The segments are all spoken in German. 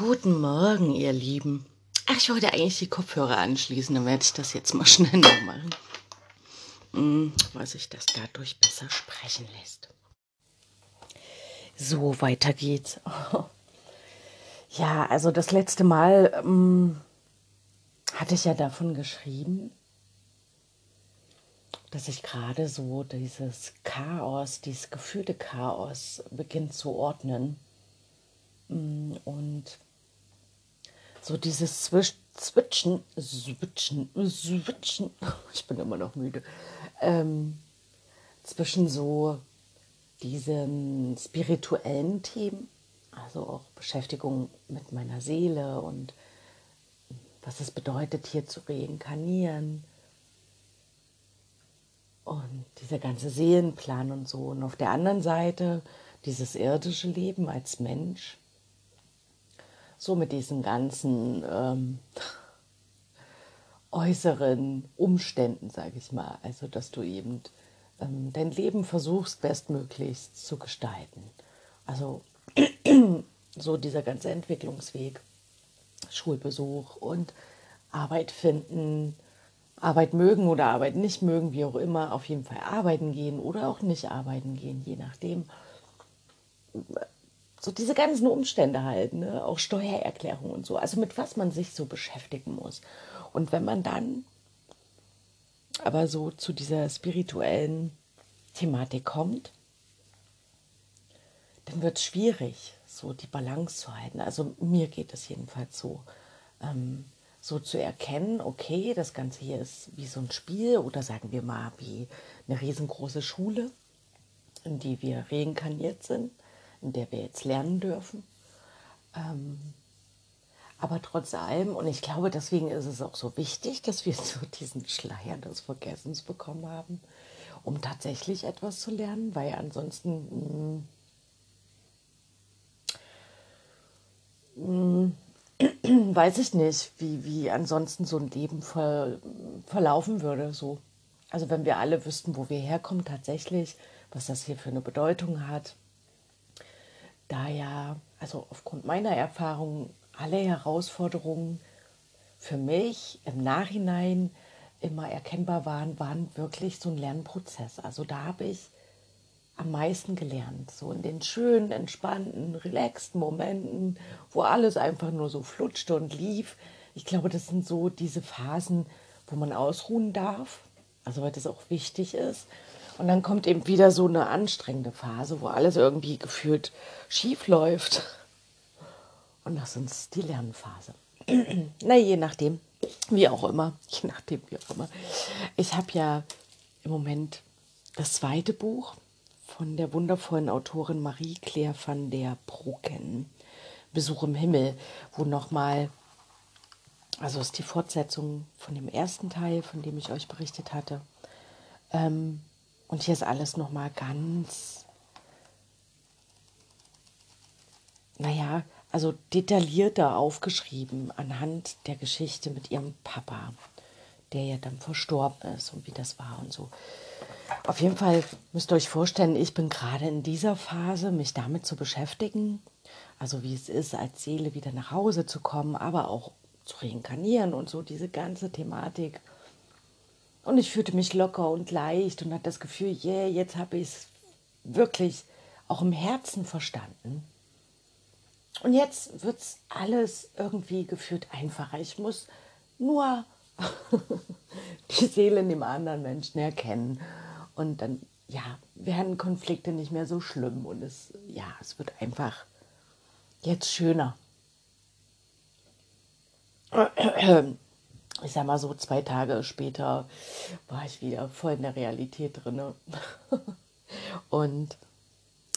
Guten Morgen, ihr Lieben. Ach, ich wollte eigentlich die Kopfhörer anschließen, dann werde ich das jetzt mal schnell noch machen. Hm, weil sich das dadurch besser sprechen lässt. So, weiter geht's. Ja, also das letzte Mal ähm, hatte ich ja davon geschrieben, dass ich gerade so dieses Chaos, dieses gefühlte Chaos beginnt zu ordnen. Mm, und so dieses Zwisch Zwitschen, Switchen, Switchen, ich bin immer noch müde, ähm, zwischen so diesen spirituellen Themen, also auch Beschäftigung mit meiner Seele und was es bedeutet, hier zu reinkarnieren. Und dieser ganze Seelenplan und so. Und auf der anderen Seite dieses irdische Leben als Mensch so mit diesen ganzen ähm, äußeren Umständen, sage ich mal. Also, dass du eben ähm, dein Leben versuchst, bestmöglichst zu gestalten. Also, so dieser ganze Entwicklungsweg, Schulbesuch und Arbeit finden, Arbeit mögen oder Arbeit nicht mögen, wie auch immer, auf jeden Fall arbeiten gehen oder auch nicht arbeiten gehen, je nachdem so diese ganzen Umstände halt, ne? auch Steuererklärung und so, also mit was man sich so beschäftigen muss. Und wenn man dann aber so zu dieser spirituellen Thematik kommt, dann wird es schwierig, so die Balance zu halten. Also mir geht es jedenfalls so. Ähm, so zu erkennen, okay, das Ganze hier ist wie so ein Spiel oder sagen wir mal wie eine riesengroße Schule, in die wir reinkarniert sind in der wir jetzt lernen dürfen. Ähm, aber trotz allem, und ich glaube, deswegen ist es auch so wichtig, dass wir so diesen Schleier des Vergessens bekommen haben, um tatsächlich etwas zu lernen, weil ansonsten mh, mm, mh, mm, weiß ich nicht, wie, wie ansonsten so ein Leben ver, verlaufen würde. So. Also wenn wir alle wüssten, wo wir herkommen tatsächlich, was das hier für eine Bedeutung hat, da ja, also aufgrund meiner Erfahrung, alle Herausforderungen für mich im Nachhinein immer erkennbar waren, waren wirklich so ein Lernprozess. Also da habe ich am meisten gelernt. So in den schönen, entspannten, relaxten Momenten, wo alles einfach nur so flutschte und lief. Ich glaube, das sind so diese Phasen, wo man ausruhen darf. Also weil das auch wichtig ist. Und dann kommt eben wieder so eine anstrengende Phase, wo alles irgendwie gefühlt schief läuft. Und das ist die Lernphase. Na, je nachdem, wie auch immer. Je nachdem, wie auch immer. Ich habe ja im Moment das zweite Buch von der wundervollen Autorin Marie-Claire van der Broeken, Besuch im Himmel, wo nochmal, also ist die Fortsetzung von dem ersten Teil, von dem ich euch berichtet hatte, ähm, und hier ist alles nochmal ganz, naja, also detaillierter aufgeschrieben anhand der Geschichte mit ihrem Papa, der ja dann verstorben ist und wie das war und so. Auf jeden Fall müsst ihr euch vorstellen, ich bin gerade in dieser Phase, mich damit zu beschäftigen, also wie es ist, als Seele wieder nach Hause zu kommen, aber auch zu reinkarnieren und so diese ganze Thematik und ich fühlte mich locker und leicht und hatte das Gefühl, yeah, jetzt habe ich es wirklich auch im Herzen verstanden. Und jetzt wird es alles irgendwie gefühlt einfacher. Ich muss nur die Seele in dem anderen Menschen erkennen. Und dann, ja, werden Konflikte nicht mehr so schlimm und es, ja, es wird einfach jetzt schöner ich sag mal so, zwei Tage später war ich wieder voll in der Realität drin. Und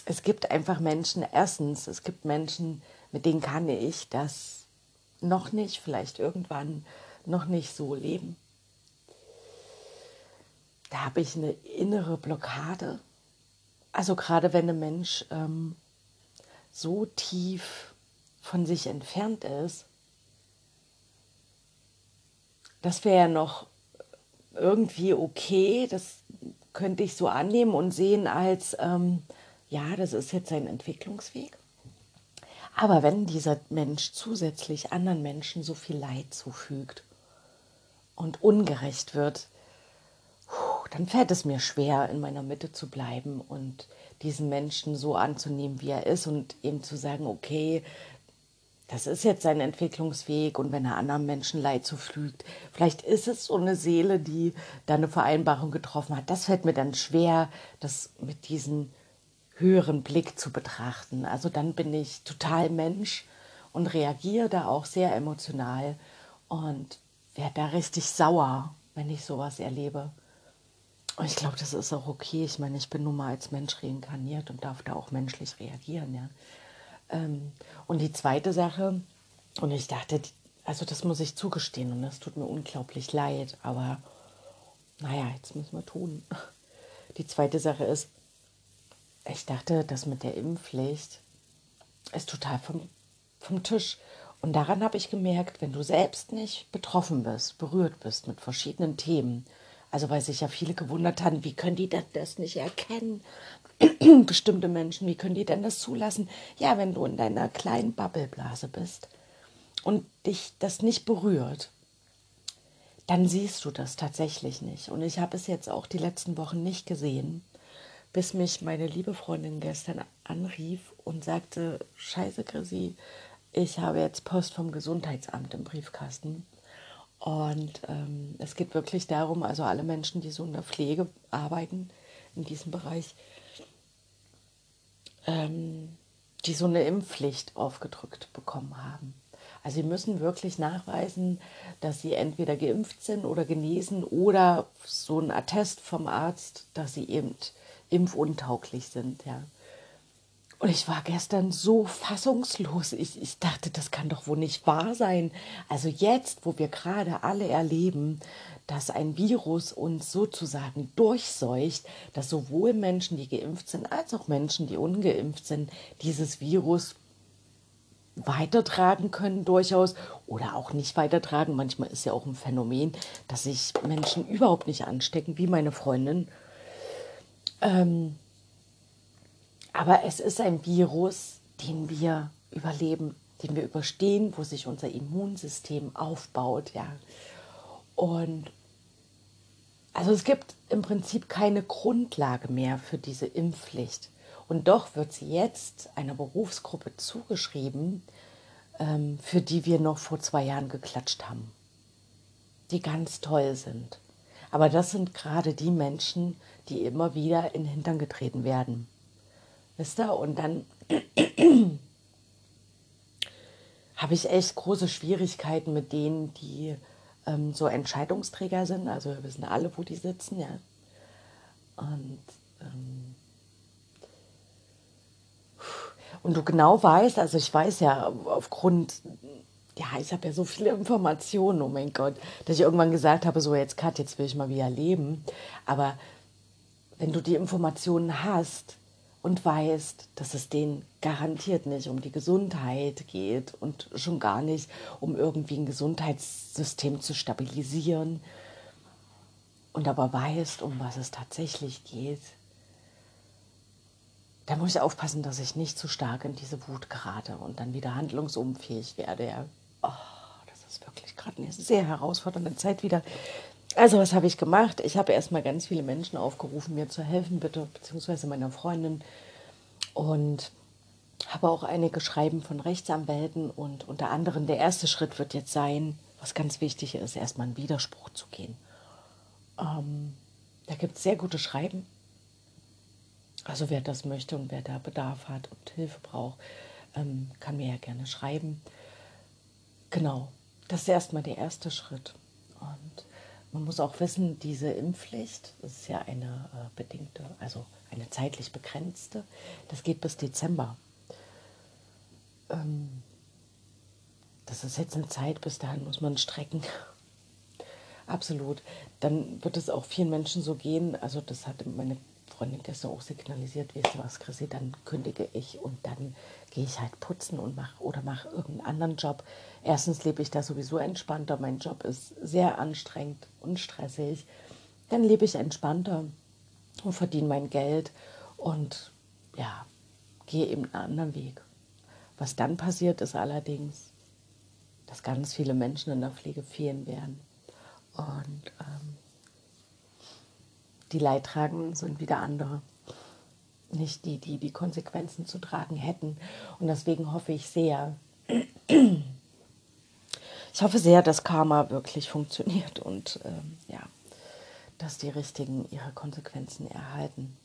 es gibt einfach Menschen, erstens, es gibt Menschen, mit denen kann ich das noch nicht, vielleicht irgendwann noch nicht so leben. Da habe ich eine innere Blockade. Also gerade wenn ein Mensch ähm, so tief von sich entfernt ist, das wäre ja noch irgendwie okay. Das könnte ich so annehmen und sehen als, ähm, ja, das ist jetzt ein Entwicklungsweg. Aber wenn dieser Mensch zusätzlich anderen Menschen so viel Leid zufügt und ungerecht wird, dann fällt es mir schwer, in meiner Mitte zu bleiben und diesen Menschen so anzunehmen, wie er ist und eben zu sagen, okay, das ist jetzt sein Entwicklungsweg und wenn er anderen Menschen Leid zufügt, vielleicht ist es so eine Seele, die da eine Vereinbarung getroffen hat. Das fällt mir dann schwer, das mit diesem höheren Blick zu betrachten. Also dann bin ich total Mensch und reagiere da auch sehr emotional und werde da richtig sauer, wenn ich sowas erlebe. Und ich glaube, das ist auch okay. Ich meine, ich bin nun mal als Mensch reinkarniert und darf da auch menschlich reagieren, ja. Ähm, und die zweite Sache, und ich dachte, also das muss ich zugestehen und das tut mir unglaublich leid, aber naja, jetzt müssen wir tun. Die zweite Sache ist, ich dachte, das mit der Impfpflicht ist total vom, vom Tisch. Und daran habe ich gemerkt, wenn du selbst nicht betroffen bist, berührt bist mit verschiedenen Themen, also weil sich ja viele gewundert haben, wie können die denn das nicht erkennen? Bestimmte Menschen, wie können die denn das zulassen? Ja, wenn du in deiner kleinen Bubbleblase bist und dich das nicht berührt, dann siehst du das tatsächlich nicht. Und ich habe es jetzt auch die letzten Wochen nicht gesehen, bis mich meine liebe Freundin gestern anrief und sagte, scheiße Chrissy, ich habe jetzt Post vom Gesundheitsamt im Briefkasten. Und ähm, es geht wirklich darum, also alle Menschen, die so in der Pflege arbeiten, in diesem Bereich, ähm, die so eine Impfpflicht aufgedrückt bekommen haben. Also sie müssen wirklich nachweisen, dass sie entweder geimpft sind oder genesen oder so ein Attest vom Arzt, dass sie eben impfuntauglich sind. Ja. Und ich war gestern so fassungslos. Ich, ich dachte, das kann doch wohl nicht wahr sein. Also jetzt, wo wir gerade alle erleben, dass ein Virus uns sozusagen durchseucht, dass sowohl Menschen, die geimpft sind, als auch Menschen, die ungeimpft sind, dieses Virus weitertragen können durchaus oder auch nicht weitertragen. Manchmal ist ja auch ein Phänomen, dass sich Menschen überhaupt nicht anstecken, wie meine Freundin. Ähm, aber es ist ein Virus, den wir überleben, den wir überstehen, wo sich unser Immunsystem aufbaut, ja. Und also es gibt im Prinzip keine Grundlage mehr für diese Impfpflicht. Und doch wird sie jetzt einer Berufsgruppe zugeschrieben, ähm, für die wir noch vor zwei Jahren geklatscht haben, die ganz toll sind. Aber das sind gerade die Menschen, die immer wieder in den Hintern getreten werden. Wisst ihr? Und dann habe ich echt große Schwierigkeiten mit denen, die ähm, so Entscheidungsträger sind. Also wir wissen alle, wo die sitzen, ja. Und, ähm, und du genau weißt, also ich weiß ja aufgrund, ja, ich habe ja so viele Informationen, oh mein Gott, dass ich irgendwann gesagt habe, so jetzt Kat, jetzt will ich mal wieder leben. Aber wenn du die Informationen hast, und weißt, dass es denen garantiert nicht um die Gesundheit geht und schon gar nicht um irgendwie ein Gesundheitssystem zu stabilisieren und aber weißt, um was es tatsächlich geht, da muss ich aufpassen, dass ich nicht zu stark in diese Wut gerate und dann wieder handlungsunfähig werde. Oh, das ist wirklich gerade eine sehr herausfordernde Zeit wieder. Also, was habe ich gemacht? Ich habe erstmal ganz viele Menschen aufgerufen, mir zu helfen, bitte, beziehungsweise meiner Freundin. Und habe auch einige Schreiben von Rechtsanwälten und unter anderem der erste Schritt wird jetzt sein, was ganz wichtig ist, erstmal einen Widerspruch zu gehen. Ähm, da gibt es sehr gute Schreiben. Also wer das möchte und wer da Bedarf hat und Hilfe braucht, ähm, kann mir ja gerne schreiben. Genau, das ist erstmal der erste Schritt. Und man muss auch wissen, diese Impfpflicht, das ist ja eine äh, bedingte, also eine zeitlich begrenzte, das geht bis Dezember. Ähm, das ist jetzt eine Zeit, bis dahin muss man strecken. Absolut. Dann wird es auch vielen Menschen so gehen, also das hat meine Freundin gestern auch signalisiert, weißt du was, Chrissy, dann kündige ich und dann gehe ich halt putzen und mache oder mache irgendeinen anderen Job. Erstens lebe ich da sowieso entspannter, mein Job ist sehr anstrengend und stressig. Dann lebe ich entspannter und verdiene mein Geld und ja, gehe eben einen anderen Weg. Was dann passiert, ist allerdings, dass ganz viele Menschen in der Pflege fehlen werden. Und ähm, die Leidtragenden sind wieder andere. Nicht die, die die Konsequenzen zu tragen hätten. Und deswegen hoffe ich sehr, ich hoffe sehr, dass Karma wirklich funktioniert und ähm, ja, dass die Richtigen ihre Konsequenzen erhalten.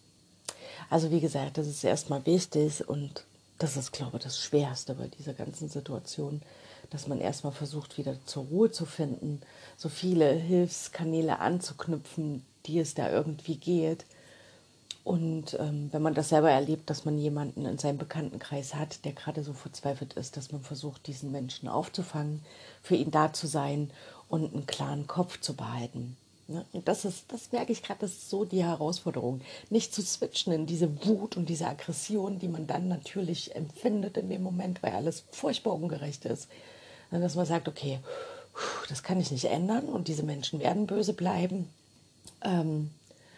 Also wie gesagt, das ist erstmal wichtig und das ist, glaube ich, das Schwerste bei dieser ganzen Situation, dass man erstmal versucht, wieder zur Ruhe zu finden, so viele Hilfskanäle anzuknüpfen, die es da irgendwie geht. Und ähm, wenn man das selber erlebt, dass man jemanden in seinem Bekanntenkreis hat, der gerade so verzweifelt ist, dass man versucht, diesen Menschen aufzufangen, für ihn da zu sein und einen klaren Kopf zu behalten. Ne? Und das ist, das merke ich gerade, das ist so die Herausforderung. Nicht zu switchen in diese Wut und diese Aggression, die man dann natürlich empfindet in dem Moment, weil alles furchtbar ungerecht ist. Dass man sagt, okay, das kann ich nicht ändern und diese Menschen werden böse bleiben. Ähm,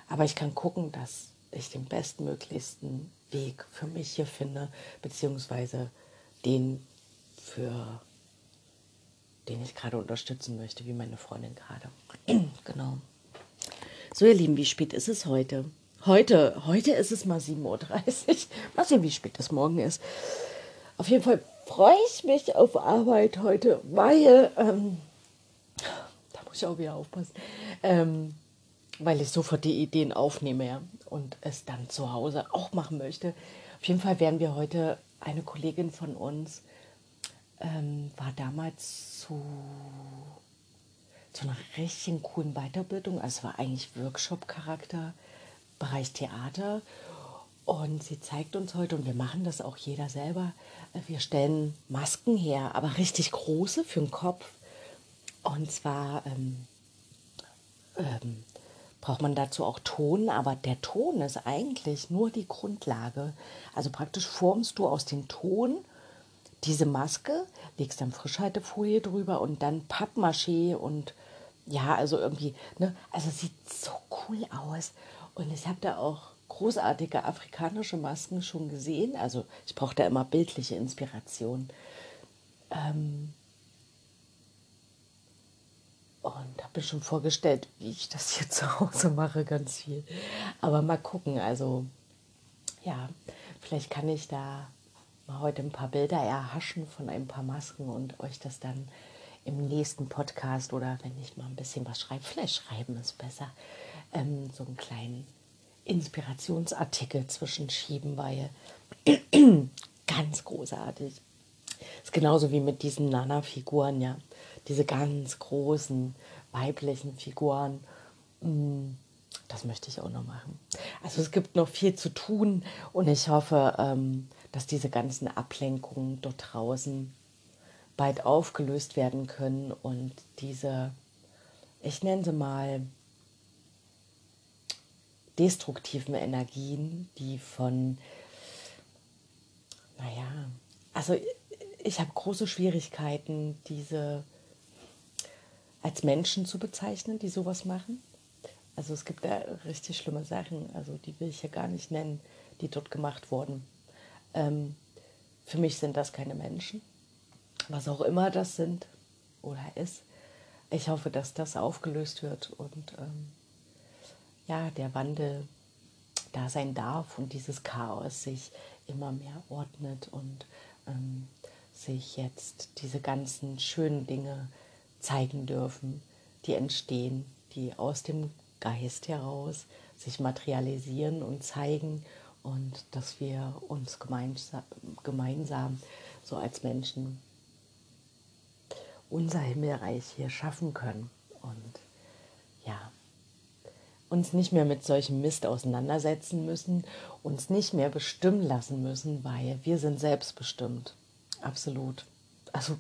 aber ich kann gucken, dass ich den bestmöglichsten Weg für mich hier finde, beziehungsweise den für den ich gerade unterstützen möchte, wie meine Freundin gerade. genau. So, ihr Lieben, wie spät ist es heute? Heute, heute ist es mal 7.30 Uhr. Mal sehen, wie spät es morgen ist. Auf jeden Fall freue ich mich auf Arbeit heute, weil, ähm, da muss ich auch wieder aufpassen, ähm, weil ich sofort die Ideen aufnehme ja, und es dann zu Hause auch machen möchte. Auf jeden Fall werden wir heute eine Kollegin von uns ähm, war damals zu, zu einer richtigen coolen Weiterbildung. Also es war eigentlich Workshop-Charakter, Bereich Theater. Und sie zeigt uns heute, und wir machen das auch jeder selber, wir stellen Masken her, aber richtig große für den Kopf. Und zwar ähm, ähm, braucht man dazu auch Ton, aber der Ton ist eigentlich nur die Grundlage. Also praktisch formst du aus dem Ton diese Maske, legst dann Frischhaltefolie drüber und dann Pappmaché und ja, also irgendwie, ne, also sieht so cool aus. Und ich habe da auch großartige afrikanische Masken schon gesehen. Also ich brauche da immer bildliche Inspiration. Ähm und habe mir schon vorgestellt, wie ich das hier zu Hause mache, ganz viel. Aber mal gucken, also ja, vielleicht kann ich da mal heute ein paar Bilder erhaschen von ein paar Masken und euch das dann im nächsten Podcast oder wenn ich mal ein bisschen was schreibe, vielleicht schreiben ist besser, ähm, so einen kleinen Inspirationsartikel zwischenschieben, weil ganz großartig. Ist genauso wie mit diesen Nana-Figuren, ja. Diese ganz großen weiblichen Figuren. Mm, das möchte ich auch noch machen. Also es gibt noch viel zu tun und ich hoffe, ähm, dass diese ganzen Ablenkungen dort draußen bald aufgelöst werden können und diese, ich nenne sie mal, destruktiven Energien, die von, naja, also ich habe große Schwierigkeiten, diese als Menschen zu bezeichnen, die sowas machen. Also es gibt da richtig schlimme Sachen, also die will ich ja gar nicht nennen, die dort gemacht wurden. Ähm, für mich sind das keine Menschen, was auch immer das sind oder ist. Ich hoffe, dass das aufgelöst wird und ähm, ja, der Wandel da sein darf und dieses Chaos sich immer mehr ordnet und ähm, sich jetzt diese ganzen schönen Dinge zeigen dürfen, die entstehen, die aus dem Geist heraus sich materialisieren und zeigen und dass wir uns gemeinsam, so als Menschen unser Himmelreich hier schaffen können und ja, uns nicht mehr mit solchem Mist auseinandersetzen müssen, uns nicht mehr bestimmen lassen müssen, weil wir sind selbstbestimmt. Absolut. Also,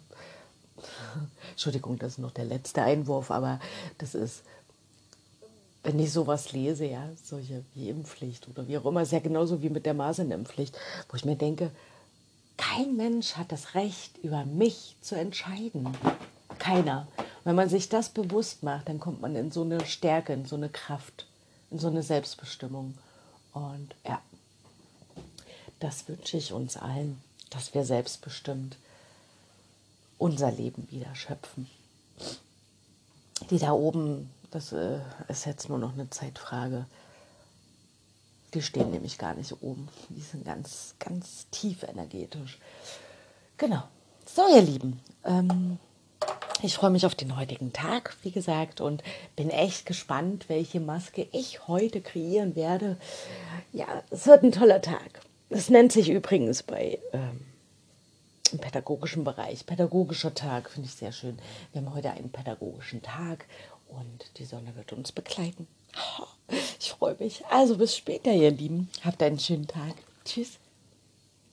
Entschuldigung, das ist noch der letzte Einwurf, aber das ist wenn ich sowas lese, ja, solche wie Impfpflicht oder wie auch immer, ist ja genauso wie mit der Masernimpfpflicht, wo ich mir denke, kein Mensch hat das Recht, über mich zu entscheiden. Keiner. Wenn man sich das bewusst macht, dann kommt man in so eine Stärke, in so eine Kraft, in so eine Selbstbestimmung. Und ja, das wünsche ich uns allen. Dass wir selbstbestimmt unser Leben wieder schöpfen. Die da oben, das äh, ist jetzt nur noch eine Zeitfrage. Die stehen nämlich gar nicht oben. Die sind ganz, ganz tief energetisch. Genau. So, ihr Lieben. Ähm, ich freue mich auf den heutigen Tag, wie gesagt, und bin echt gespannt, welche Maske ich heute kreieren werde. Ja, es wird ein toller Tag. Es nennt sich übrigens bei ähm, im pädagogischen Bereich. Pädagogischer Tag finde ich sehr schön. Wir haben heute einen pädagogischen Tag und die Sonne wird uns begleiten. Ich freue mich. Also bis später, ihr Lieben. Habt einen schönen Tag. Tschüss.